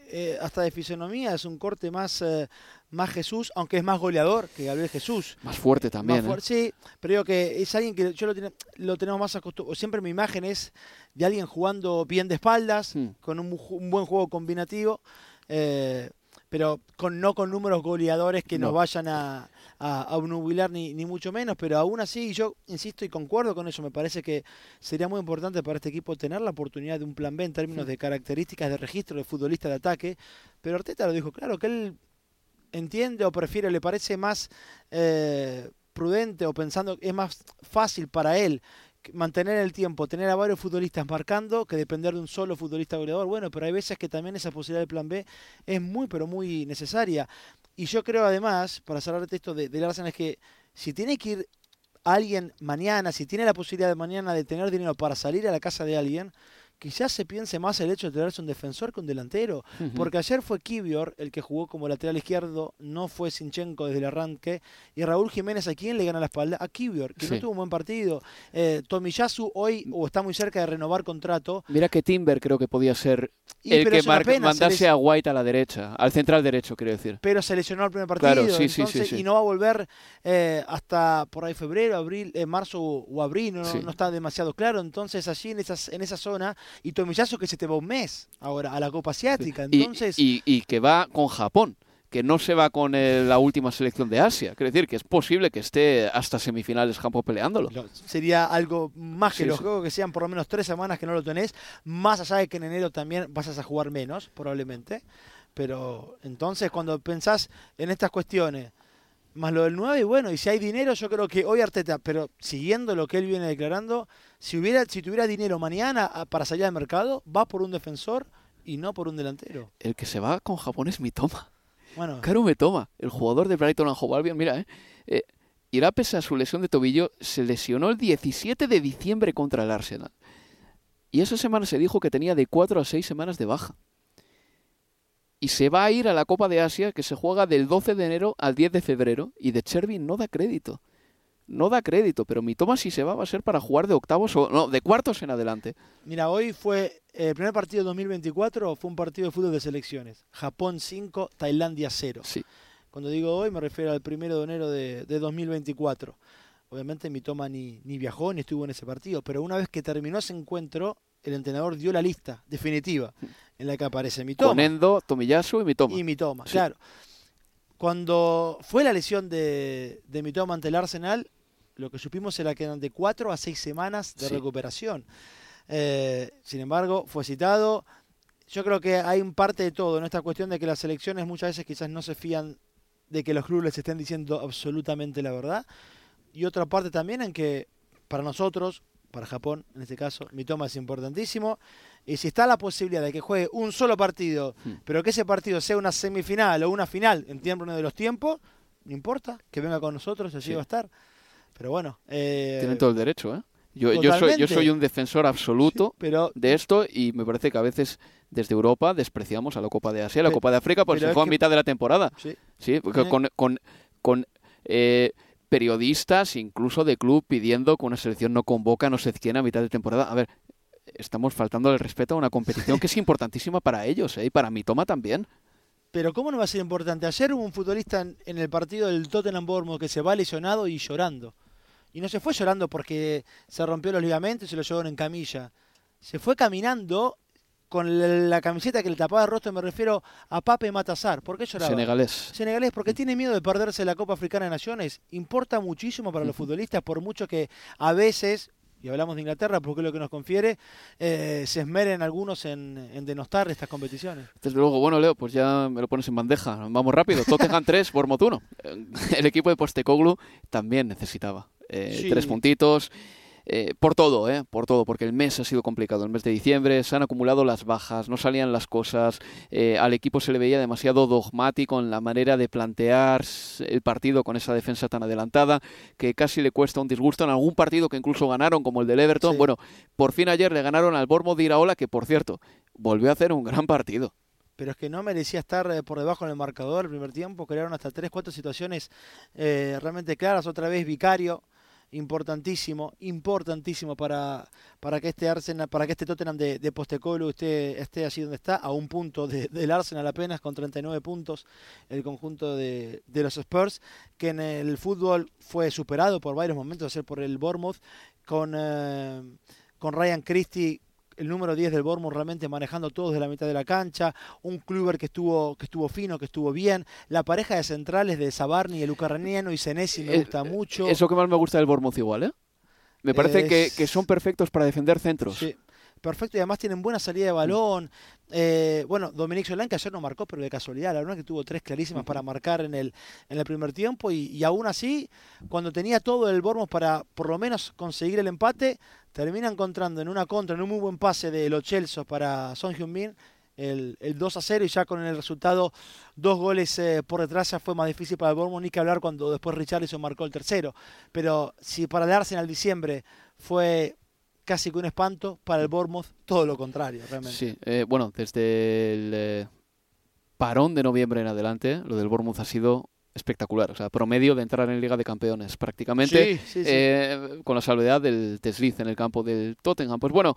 eh, hasta de fisonomía, es un corte más, eh, más Jesús, aunque es más goleador que Gabriel Jesús. Más fuerte también. Sí, pero digo que es alguien que yo lo, lo tenemos más acostumbrado. Siempre mi imagen es de alguien jugando bien de espaldas, hmm. con un, buen juego combinativo, eh, pero con, no con números goleadores que nos vayan a, a, ni, ni, mucho menos, pero aún así yo insisto y concuerdo con eso, me parece que sería muy importante para este equipo tener la oportunidad de un plan B en términos hmm. de características de registro de futbolista de ataque, pero Arteta lo dijo claro, que él entiende o prefiere, le parece más eh, prudente o pensando que es más fácil para él mantener el tiempo, tener a varios futbolistas marcando que depender de un solo futbolista goleador. Bueno, pero hay veces que también esa posibilidad del plan B es muy, pero muy necesaria. Y yo creo además, para cerrar texto de, de Larsen, es que si tiene que ir alguien mañana, si tiene la posibilidad de mañana de tener dinero para salir a la casa de alguien, quizás se piense más el hecho de tenerse un defensor que un delantero. Porque ayer fue Kivior el que jugó como lateral izquierdo, no fue Sinchenko desde el arranque. Y Raúl Jiménez, ¿a quién le gana la espalda? A Kivior, que no tuvo un buen partido. Eh, Tomiyasu hoy o está muy cerca de renovar contrato. Mira que Timber creo que podía ser Y, el que pena, se mandase les- a White a la derecha, al central derecho, quiero decir. pero se lesionó el primer partido, Claro, sí, sí, entonces, sí, sí. y no va a volver eh, hasta por ahí febrero, abril, eh, marzo o abril, no, no está demasiado claro, entonces allí en, esas, en esa zona, y Tomiyasu que se te va un mes ahora a la Copa Asiática, Y- entonces... y, y que va con Japón, que no se va con el- la última selección de Asia. Quiero decir que es posible que esté hasta semifinales Japón peleándolo. Lo- Sería algo más que Sí, los sí. que sean por lo menos tres semanas que no lo tenés, más allá de que en enero también vas a jugar menos, probablemente. Pero entonces cuando pensás en estas cuestiones, más lo del 9, y bueno, y si hay dinero, yo creo que hoy Arteta, pero siguiendo lo que él viene declarando, si hubiera, si tuviera dinero mañana a- para salir al mercado, va por un defensor y no por un delantero. El que se va con Japón es Mitoma. Bueno, Caro Mitoma, el jugador de Brighton and Hove Albion, mira, eh, eh, irá pese a su lesión de tobillo, se lesionó el 17 de diciembre contra el Arsenal. Y esa semana se dijo que tenía de 4 a 6 semanas de baja. Y se va a ir a la Copa de Asia que se juega del 12 de enero al 10 de febrero y de Cherby no da crédito. No da crédito, pero Mitoma si se va va a ser para jugar de octavos o no, de cuartos en adelante. Mira, hoy fue eh, el primer partido de 2024, fue un partido de fútbol de selecciones. Japón 5, Tailandia 0. Sí. Cuando digo hoy me refiero al primero de enero de, de 2024. Obviamente mi toma ni, ni viajó ni estuvo en ese partido, pero una vez que terminó ese encuentro, el entrenador dio la lista definitiva en la que aparece mi Con Endo, Tomiyasu y Mitoma. y mi toma. Sí. Claro. Cuando fue la lesión de, de mi toma ante el Arsenal, lo que supimos era que eran de cuatro a seis semanas de Sí. recuperación. Eh, sin embargo, fue citado. Yo creo que hay un parte de todo en esta cuestión de que las selecciones muchas veces quizás no se fían de que los clubes les estén diciendo absolutamente la verdad. Y otra parte también en que para nosotros, para Japón en este caso, mi toma es importantísimo. Y si está la posibilidad de que juegue un solo partido, Hmm. pero que ese partido sea una semifinal o una final en tiempo de los tiempos, no importa, que venga con nosotros, allí Sí. va a estar. Pero bueno, eh, Tienen todo el derecho, ¿eh? Yo, yo, soy, yo soy un defensor absoluto pero de esto y me parece que a veces desde Europa despreciamos a la Copa de Asia, a la Copa de África, porque se juega a mitad de la temporada. sí, con, con, con eh, periodistas, incluso de club, pidiendo que una selección no convoca no sé quién a mitad de temporada. A ver, estamos faltando el respeto a una competición que es importantísima para ellos, ¿eh? y para mi toma también. Pero ¿cómo no va a ser importante? Ayer hubo un futbolista en, en el partido del Tottenham Bournemouth que se va lesionado y llorando. Y no se fue llorando porque se rompió los ligamentos y se lo llevaron en camilla. Se fue caminando con la, la camiseta que le tapaba el rostro, me refiero a Pape Matazar. ¿Por qué lloraba? Senegalés. Senegalés, porque tiene miedo de perderse la Copa Africana de Naciones. Importa muchísimo para los futbolistas, por mucho que a veces, y hablamos de Inglaterra porque es lo que nos confiere, eh, se esmeren algunos en, en denostar estas competiciones. Desde luego, bueno, Leo, pues ya me lo pones en bandeja. Vamos rápido. Tottenham 3, Bournemouth 1. Eh, El equipo de Postecoglou también necesitaba eh, Sí. tres puntitos. Eh, por todo, ¿eh? Por todo, porque el mes ha sido complicado. El mes de diciembre se han acumulado las bajas, no salían las cosas. eh, al equipo se le veía demasiado dogmático en la manera de plantear el partido con esa defensa tan adelantada que casi le cuesta un disgusto en algún partido que incluso ganaron, como el del Everton. Sí. Bueno, por fin ayer le ganaron al Bournemouth de Iraola, que por cierto, volvió a hacer un gran partido. pero es que no merecía estar eh, por debajo en el marcador el primer tiempo, crearon hasta tres, cuatro situaciones eh, realmente claras, otra vez Vicario, importantísimo, importantísimo para, para que este Arsenal, para que este Tottenham de, de Postecoglou esté, esté así donde está, a un punto de- del Arsenal apenas, con 39 puntos, el conjunto de, de los Spurs, que en el fútbol fue superado por varios momentos, ayer por el Bournemouth, con, eh, con Ryan Christie el número 10 del Bournemouth realmente manejando todo desde la mitad de la cancha, un Kluber que estuvo que estuvo fino, que estuvo bien, la pareja de centrales de Sabarni, el ucraniano y Senesi me Eh, gusta mucho. Eso que más me gusta del Bournemouth igual, ¿eh? Me parece que, que son perfectos para defender centros. Sí, perfecto y además tienen buena salida de balón. Eh, bueno, Dominic Solán que ayer no marcó, pero de casualidad, la verdad que tuvo tres clarísimas para marcar en el, en el primer tiempo y, y aún así, cuando tenía todo el Bournemouth para por lo menos conseguir el empate, termina encontrando en una contra, en un muy buen pase de los Chelsea para Son Heung-min el, el 2 a 0 y ya con el resultado dos goles eh, por detrás ya fue más difícil para el Bournemouth ni que hablar cuando después Richarlison marcó el tercero. Pero si para el Arsenal diciembre fue casi que un espanto. Para el Bournemouth, todo lo contrario, realmente. Sí, eh, bueno, desde el eh, parón de noviembre en adelante, lo del Bournemouth ha sido espectacular. O sea, promedio de entrar en Liga de Campeones, prácticamente, Sí, sí, sí. eh, con la salvedad del desliz en el campo del Tottenham. Pues bueno,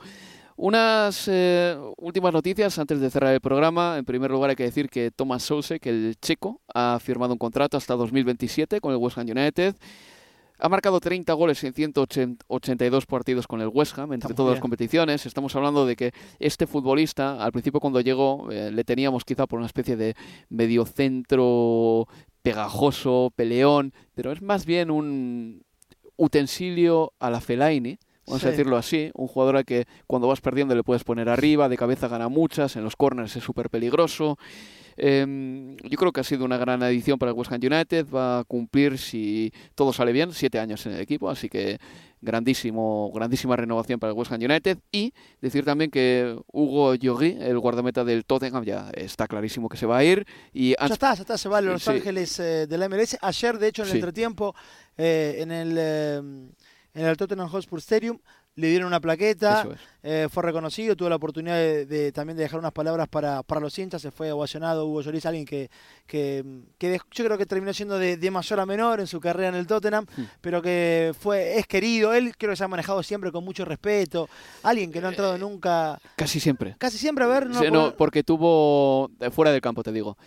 unas eh, últimas noticias antes de cerrar el programa. En primer lugar, hay que decir que Thomas Souse, que el checo, ha firmado un contrato hasta 2027 con el West Ham United. Ha marcado 30 goles en 182 partidos con el West Ham, entre todas las competiciones. Estamos hablando de que este futbolista, al principio cuando llegó, eh, le teníamos quizá por una especie de mediocentro pegajoso, peleón, pero es más bien un utensilio a la Fellaini, vamos a decirlo así, un jugador al que cuando vas perdiendo le puedes poner arriba, de cabeza gana muchas, en los corners es súper peligroso. Em, yo creo que ha sido una gran adición para el West Ham United, va a cumplir, si todo sale bien, siete años en el equipo, así que grandísimo, grandísima renovación para el West Ham United. Y decir también que Hugo Llogui, el guardameta del Tottenham, ya está clarísimo que se va a ir. Y Ya está, ya está, se va a Los Sí. Ángeles eh, de la MLS. Ayer, de hecho, en el Sí. entretiempo, eh, en, el, eh, en el Tottenham Hotspur Stadium, le dieron una plaqueta, es. eh, fue reconocido, tuvo la oportunidad de, de- también de dejar unas palabras para, para los hinchas, se fue ovacionado Hugo Lloris, alguien que, que, yo creo que terminó siendo de, de mayor a menor en su carrera en el Tottenham, Hmm. pero que fue es querido, él creo que se ha manejado siempre con mucho respeto, alguien que no ha entrado nunca, Casi siempre. casi siempre a ver, no, Sí, no, por- porque tuvo, eh, fuera del campo te digo,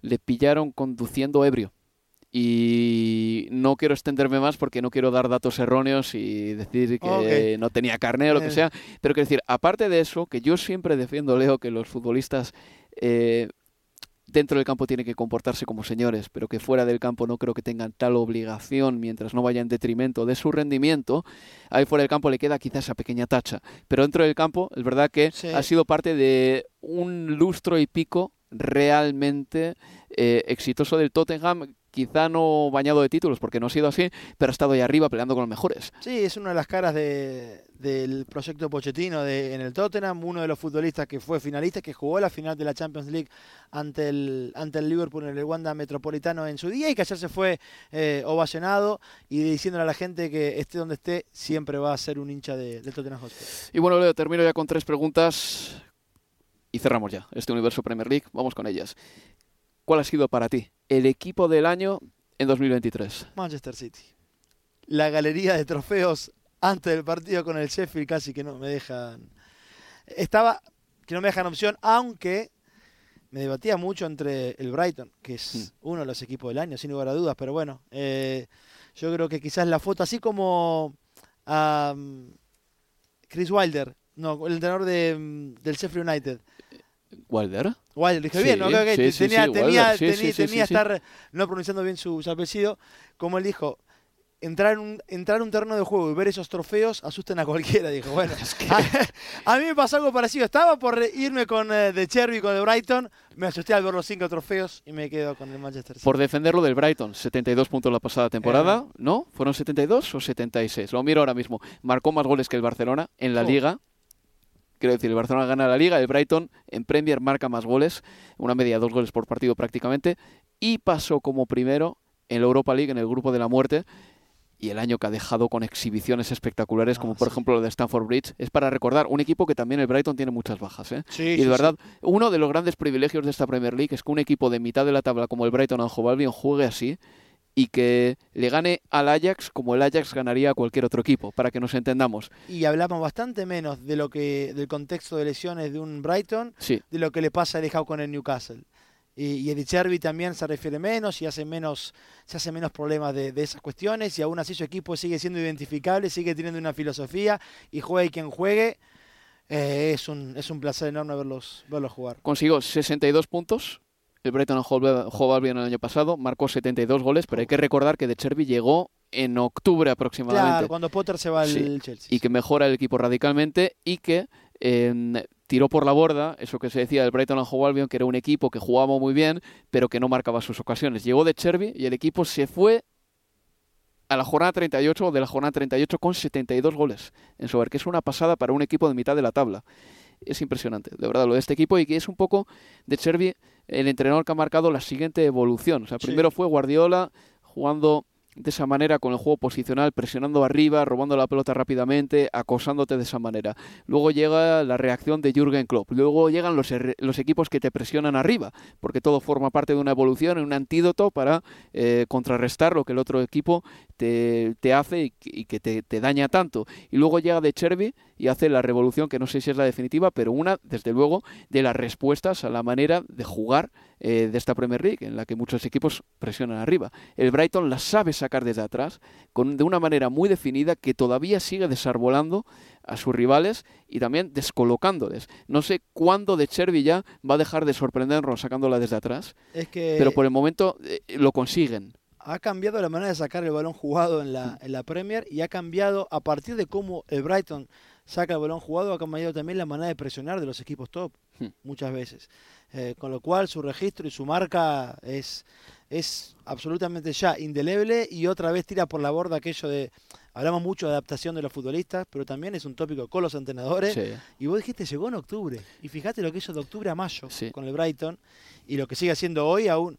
le pillaron conduciendo ebrio. Y no quiero extenderme más porque no quiero dar datos erróneos y decir que Ok. no tenía carne o lo que Eh. sea. Pero quiero decir, aparte de eso, que yo siempre defiendo, Leo, que los futbolistas eh, dentro del campo tienen que comportarse como señores, pero que fuera del campo no creo que tengan tal obligación mientras no vaya en detrimento de su rendimiento. Ahí fuera del campo le queda quizás esa pequeña tacha. Pero dentro del campo, es verdad que Sí. ha sido parte de un lustro y pico realmente eh, exitoso del Tottenham, quizá no bañado de títulos porque no ha sido así, pero ha estado ahí arriba peleando con los mejores. Sí, es una de las caras de- del proyecto Pochettino de, en el Tottenham, uno de los futbolistas que fue finalista, que jugó la final de la Champions League ante el, ante el Liverpool en el Wanda Metropolitano en su día y que ayer se fue eh, ovacionado y diciéndole a la gente que esté donde esté, siempre va a ser un hincha de, del Tottenham Hotspur. Y bueno, Leo, termino ya con tres preguntas y cerramos ya este universo Premier League. Vamos con ellas. ¿Cuál ha sido para ti el equipo del año en 2023? Manchester City. La galería de trofeos antes del partido con el Sheffield casi que no me dejan. Estaba que no me dejan opción, aunque me debatía mucho entre el Brighton, que es uno de los equipos del año, sin lugar a dudas, pero bueno, eh, yo creo que quizás la foto, así como a Chris Wilder, no, el entrenador de, del Sheffield United. Wilder. Wilder, dije Sí, bien, ¿no? Creo que sí, tenía, sí, tenía, tenía- estar no pronunciando bien su, su apellido, como él dijo, entrar en, un, entrar en un terreno de juego y ver esos trofeos asustan a cualquiera, dijo. Bueno, a, a mí me pasó algo parecido. Estaba por irme con eh, de Cherby con el Brighton, me asusté al ver los cinco trofeos y me quedo con el Manchester City. Por defenderlo del Brighton, 72 puntos la pasada temporada, ¿no? ¿Fueron 72 o 76? Lo miro ahora mismo. Marcó más goles que el Barcelona en la Oh. liga. Quiero decir, el Barcelona gana la liga, el Brighton en Premier marca más goles, una media de dos goles por partido prácticamente, y pasó como primero en la Europa League, en el grupo de la muerte, y el año que ha dejado con exhibiciones espectaculares, como Ah, por sí. ejemplo lo de Stamford Bridge, es para recordar un equipo que también el Brighton tiene muchas bajas. ¿eh? Sí, y sí, de verdad, uno de los grandes privilegios de esta Premier League es que un equipo de mitad de la tabla como el Brighton Hove Albion juegue así y que le gane al Ajax como el Ajax ganaría a cualquier otro equipo, para que nos entendamos. Y hablamos bastante menos de lo que del contexto de lesiones de un Brighton, Sí, de lo que le pasa a Howe con el Newcastle. Y, y Eddie Cherby también se refiere menos y hace menos, se hace menos problemas de, de esas cuestiones y aún así su equipo sigue siendo identificable, sigue teniendo una filosofía y juegue quien juegue. eh, es, un, es un placer enorme verlos, verlos jugar. consiguió 62 puntos. El Brighton Hove Albion el año pasado marcó 72 goles, pero hay que recordar que De Cherby llegó en octubre aproximadamente. Claro, cuando Potter se va al Sí, Chelsea. y que mejora el equipo radicalmente y que eh, tiró por la borda eso que se decía del Brighton and Hove Albion, que era un equipo que jugaba muy bien, pero que no marcaba sus ocasiones. Llegó de Cherby y el equipo se fue a la jornada 38 o de la jornada 38 con 72 goles en su que es una pasada para un equipo de mitad de la tabla. Es impresionante, de verdad, lo de este equipo y que es un poco de Cherby el entrenador que ha marcado la siguiente evolución. O sea, Sí. primero fue Guardiola jugando de esa manera con el juego posicional, presionando arriba, robando la pelota rápidamente, acosándote de esa manera. Luego llega la reacción de Jürgen Klopp. Luego llegan los, los equipos que te presionan arriba, porque todo forma parte de una evolución, un antídoto para eh, contrarrestar lo que el otro equipo te, te hace y, que te, te, daña tanto. Y luego llega de Cherby y hace la revolución, que no sé si es la definitiva, pero una, desde luego, de las respuestas a la manera de jugar eh, de esta Premier League, en la que muchos equipos presionan arriba. El Brighton la sabe sacar desde atrás, con, de una manera muy definida, que todavía sigue desarbolando a sus rivales y también descolocándoles. No sé cuándo de Cherby ya va a dejar de sorprendernos sacándola desde atrás, pero por el momento eh, lo consiguen ha cambiado la manera de sacar el balón jugado en la, en la Premier y ha cambiado a partir de cómo el Brighton saca el balón jugado, ha cambiado también la manera de presionar de los equipos top, hmm. muchas veces. Eh, con lo cual su registro y su marca es, es absolutamente ya indeleble y otra vez tira por la borda aquello de, hablamos mucho de adaptación de los futbolistas, pero también es un tópico con los entrenadores. Y vos dijiste, llegó en octubre. Y fíjate lo que hizo de octubre a mayo con el Brighton y lo que sigue haciendo hoy, aún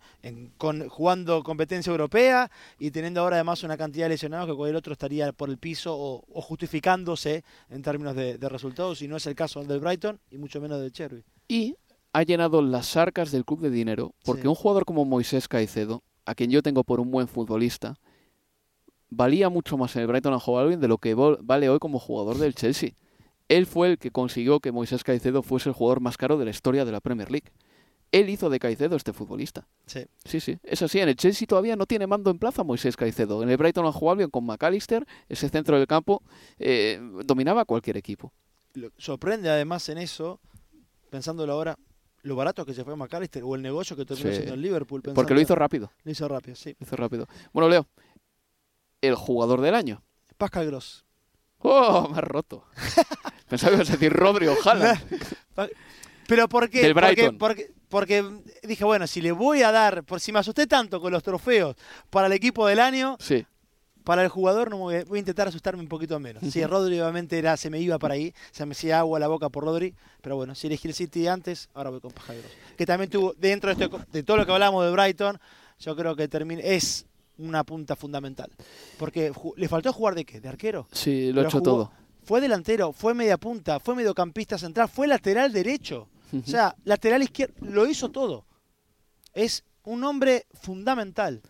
con, jugando competencia europea y teniendo ahora además una cantidad de lesionados que cualquier otro estaría por el piso o, justificándose en términos de, resultados, y no es el caso del Brighton y mucho menos del Cherry. Y ha llenado las arcas del club de dinero, porque un jugador como Moisés Caicedo, a quien yo tengo por un buen futbolista, valía mucho más en el Brighton and Hove de lo que vale hoy como jugador del Chelsea. Él fue el que consiguió que Moisés Caicedo fuese el jugador más caro de la historia de la Premier League. Él hizo de Caicedo este futbolista. Sí. Sí, sí. Es así. En el Chelsea todavía no tiene mando en plaza Moisés Caicedo. En el Brighton and Hove con McAllister, ese centro del campo, eh, dominaba cualquier equipo. sorprende además en eso, pensándolo ahora, lo barato que se fue McAllister o el negocio que terminó siendo el Liverpool. Porque lo hizo rápido. Lo hizo rápido, sí. Lo hizo rápido. Bueno, Leo, el jugador del año. Pascal Gross. ¡Oh! Me has roto. Pensaba que ibas a decir Rodri o Pero ¿por qué? Porque, porque, porque, dije, bueno, si le voy a dar, por si me asusté tanto con los trofeos para el equipo del año, sí. Para el jugador no voy, a, intentar asustarme un poquito menos. Si Rodri obviamente era, se me iba para ahí, se me hacía agua a la boca por Rodri, pero bueno, si elegí el City antes, ahora voy con Pascal Gross. Que también tuvo, dentro de, este, de todo lo que hablamos de Brighton, yo creo que termina, es una punta fundamental. Porque le faltó jugar de qué? ¿De arquero? Sí, lo ha hecho todo. Fue delantero, fue media punta, fue mediocampista central, fue lateral derecho. O sea, lateral izquierdo, lo hizo todo. Es un hombre fundamental.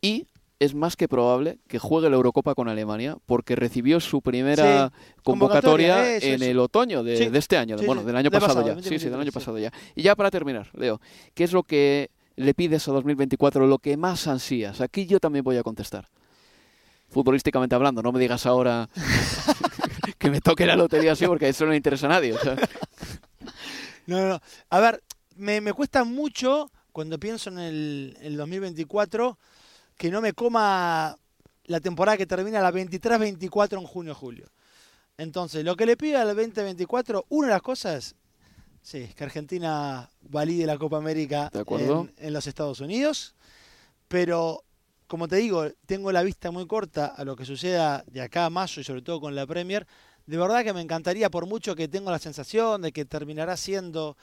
Y es más que probable que juegue la Eurocopa con Alemania porque recibió su primera convocatoria, en el otoño de, este año, bueno, del año pasado, ya. Sí, sí, del año pasado ya. Y ya para terminar, Leo, ¿qué es lo que le pides a 2024 lo que más ansías? Aquí yo también voy a contestar. Futbolísticamente hablando, no me digas ahora que me toque la lotería así porque eso no le interesa a nadie. No, no, no. A ver, me, cuesta mucho cuando pienso en el, el 2024 que no me coma la temporada que termina la 23-24 en junio-julio. Entonces, lo que le pido al 2024, una de las cosas Sí, que Argentina valide la Copa América en, los Estados Unidos. Pero, como te digo, tengo la vista muy corta a lo que suceda de acá a mayo y sobre todo con la Premier. De verdad que me encantaría, por mucho que tengo la sensación de que terminará siendo,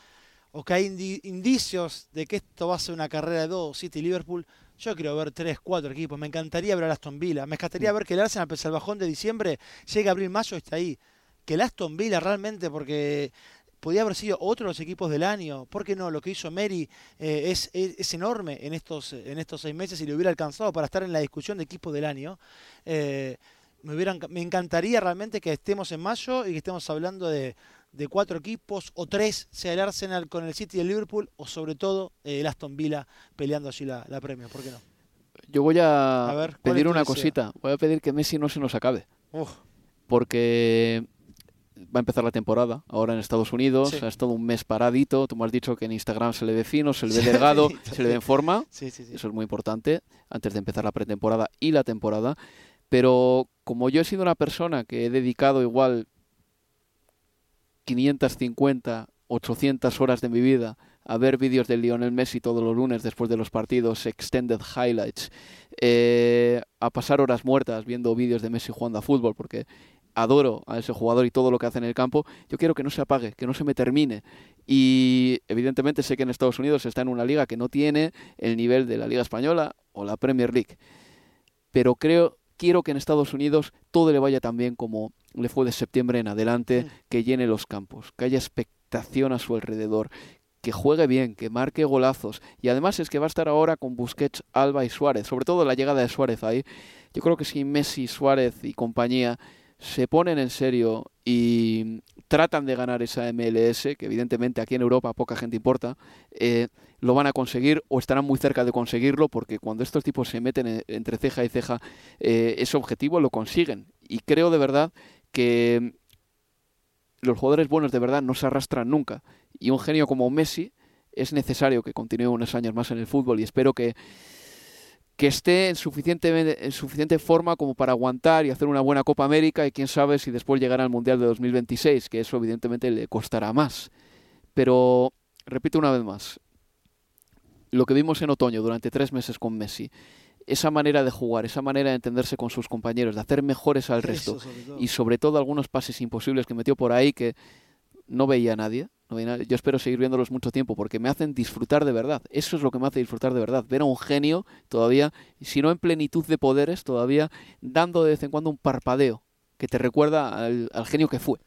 o que hay indicios de que esto va a ser una carrera de dos, City y Liverpool, yo quiero ver tres, cuatro equipos. Me encantaría ver a Aston Villa. Me encantaría mm. ver que el Arsenal, pese al bajón de diciembre, llegue a abril-mayo, está ahí. Que el Aston Villa realmente, porque podía haber sido otro de los equipos del año. ¿Por qué no? Lo que hizo Mary eh, es, es, enorme en estos, en estos seis meses y le hubiera alcanzado para estar en la discusión de equipo del año. Eh, me, hubieran, me encantaría realmente que estemos en mayo y que estemos hablando de, de cuatro equipos o tres, sea el Arsenal con el City y el Liverpool o sobre todo eh, el Aston Villa peleando así la, la premio. ¿Por qué no? Yo voy a, pedir una cosita. Voy a pedir que Messi no se nos acabe. Porque va a empezar la temporada ahora en Estados Unidos, ha estado un mes paradito, tú me has dicho que en Instagram se le ve fino, se le ve delgado, se le ve en forma, eso es muy importante antes de empezar la pretemporada y la temporada, pero como yo he sido una persona que he dedicado igual 550, 800 horas de mi vida a ver vídeos de Lionel Messi todos los lunes después de los partidos, extended highlights, eh, a pasar horas muertas viendo vídeos de Messi jugando a fútbol, porque adoro a ese jugador y todo lo que hace en el campo, yo quiero que no se apague, que no se me termine. Y evidentemente sé que en Estados Unidos está en una liga que no tiene el nivel de la Liga Española o la Premier League. pero creo, quiero que en Estados Unidos todo le vaya tan bien como le fue de septiembre en adelante, que llene los campos, que haya expectación a su alrededor, que juegue bien, que marque golazos. Y además es que va a estar ahora con Busquets, Alba y Suárez, sobre todo la llegada de Suárez ahí. Yo creo que si Messi, Suárez y compañía se ponen en serio y tratan de ganar esa MLS, que evidentemente aquí en Europa poca gente importa, eh, lo van a conseguir o estarán muy cerca de conseguirlo, porque cuando estos tipos se meten entre ceja y ceja, eh, ese objetivo lo consiguen. Y creo de verdad que los jugadores buenos de verdad no se arrastran nunca. Y un genio como Messi es necesario que continúe unos años más en el fútbol y espero que que esté en suficiente, en suficiente forma como para aguantar y hacer una buena Copa América y quién sabe si después llegará al Mundial de 2026, que eso evidentemente le costará más. Pero, repito una vez más, lo que vimos en otoño durante tres meses con Messi, esa manera de jugar, esa manera de entenderse con sus compañeros, de hacer mejores al resto y sobre todo algunos pases imposibles que metió por ahí que no veía a nadie, yo espero seguir viéndolos mucho tiempo porque me hacen disfrutar de verdad. Eso es lo que me hace disfrutar de verdad. Ver a un genio todavía, si no en plenitud de poderes, todavía dando de vez en cuando un parpadeo que te recuerda al, genio que fue.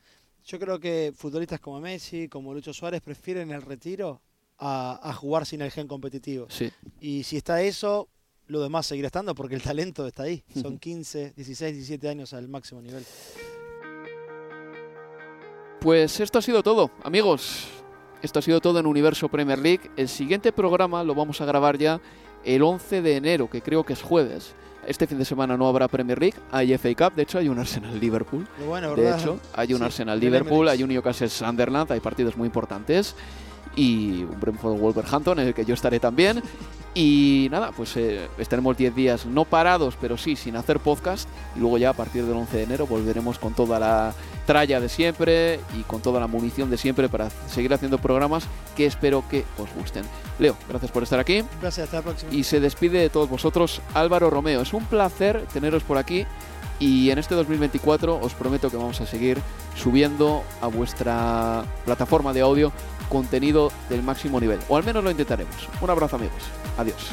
Yo creo que futbolistas como Messi, como Lucho Suárez, prefieren el retiro a, jugar sin el gen competitivo. Sí. Y si está eso, lo demás seguirá estando porque el talento está ahí. Son 15, 16, 17 años al máximo nivel. Pues esto ha sido todo, amigos. Esto ha sido todo en Universo Premier League. El siguiente programa lo vamos a grabar ya el 11 de enero, que creo que es jueves. Este fin de semana no habrá Premier League, hay FA Cup, de hecho hay un Arsenal Liverpool. de hecho, hay un Arsenal Liverpool, hay un Newcastle Sunderland, hay partidos muy importantes y un Brentford Wolverhampton en el que yo estaré también. Y nada, pues eh, estaremos 10 días no parados, pero sí sin hacer podcast. Y luego ya a partir del 11 de enero volveremos con toda la tralla de siempre y con toda la munición de siempre para seguir haciendo programas que espero que os gusten. Leo, gracias por estar aquí. Gracias, hasta la próxima. Y se despide de todos vosotros Álvaro Romeo. Es un placer teneros por aquí y en este 2024 os prometo que vamos a seguir subiendo a vuestra plataforma de audio contenido del máximo nivel. O al menos lo intentaremos. Un abrazo amigos. Adiós.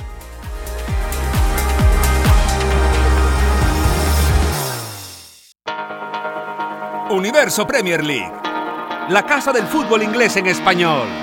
Universo Premier League. La casa del fútbol inglés en español.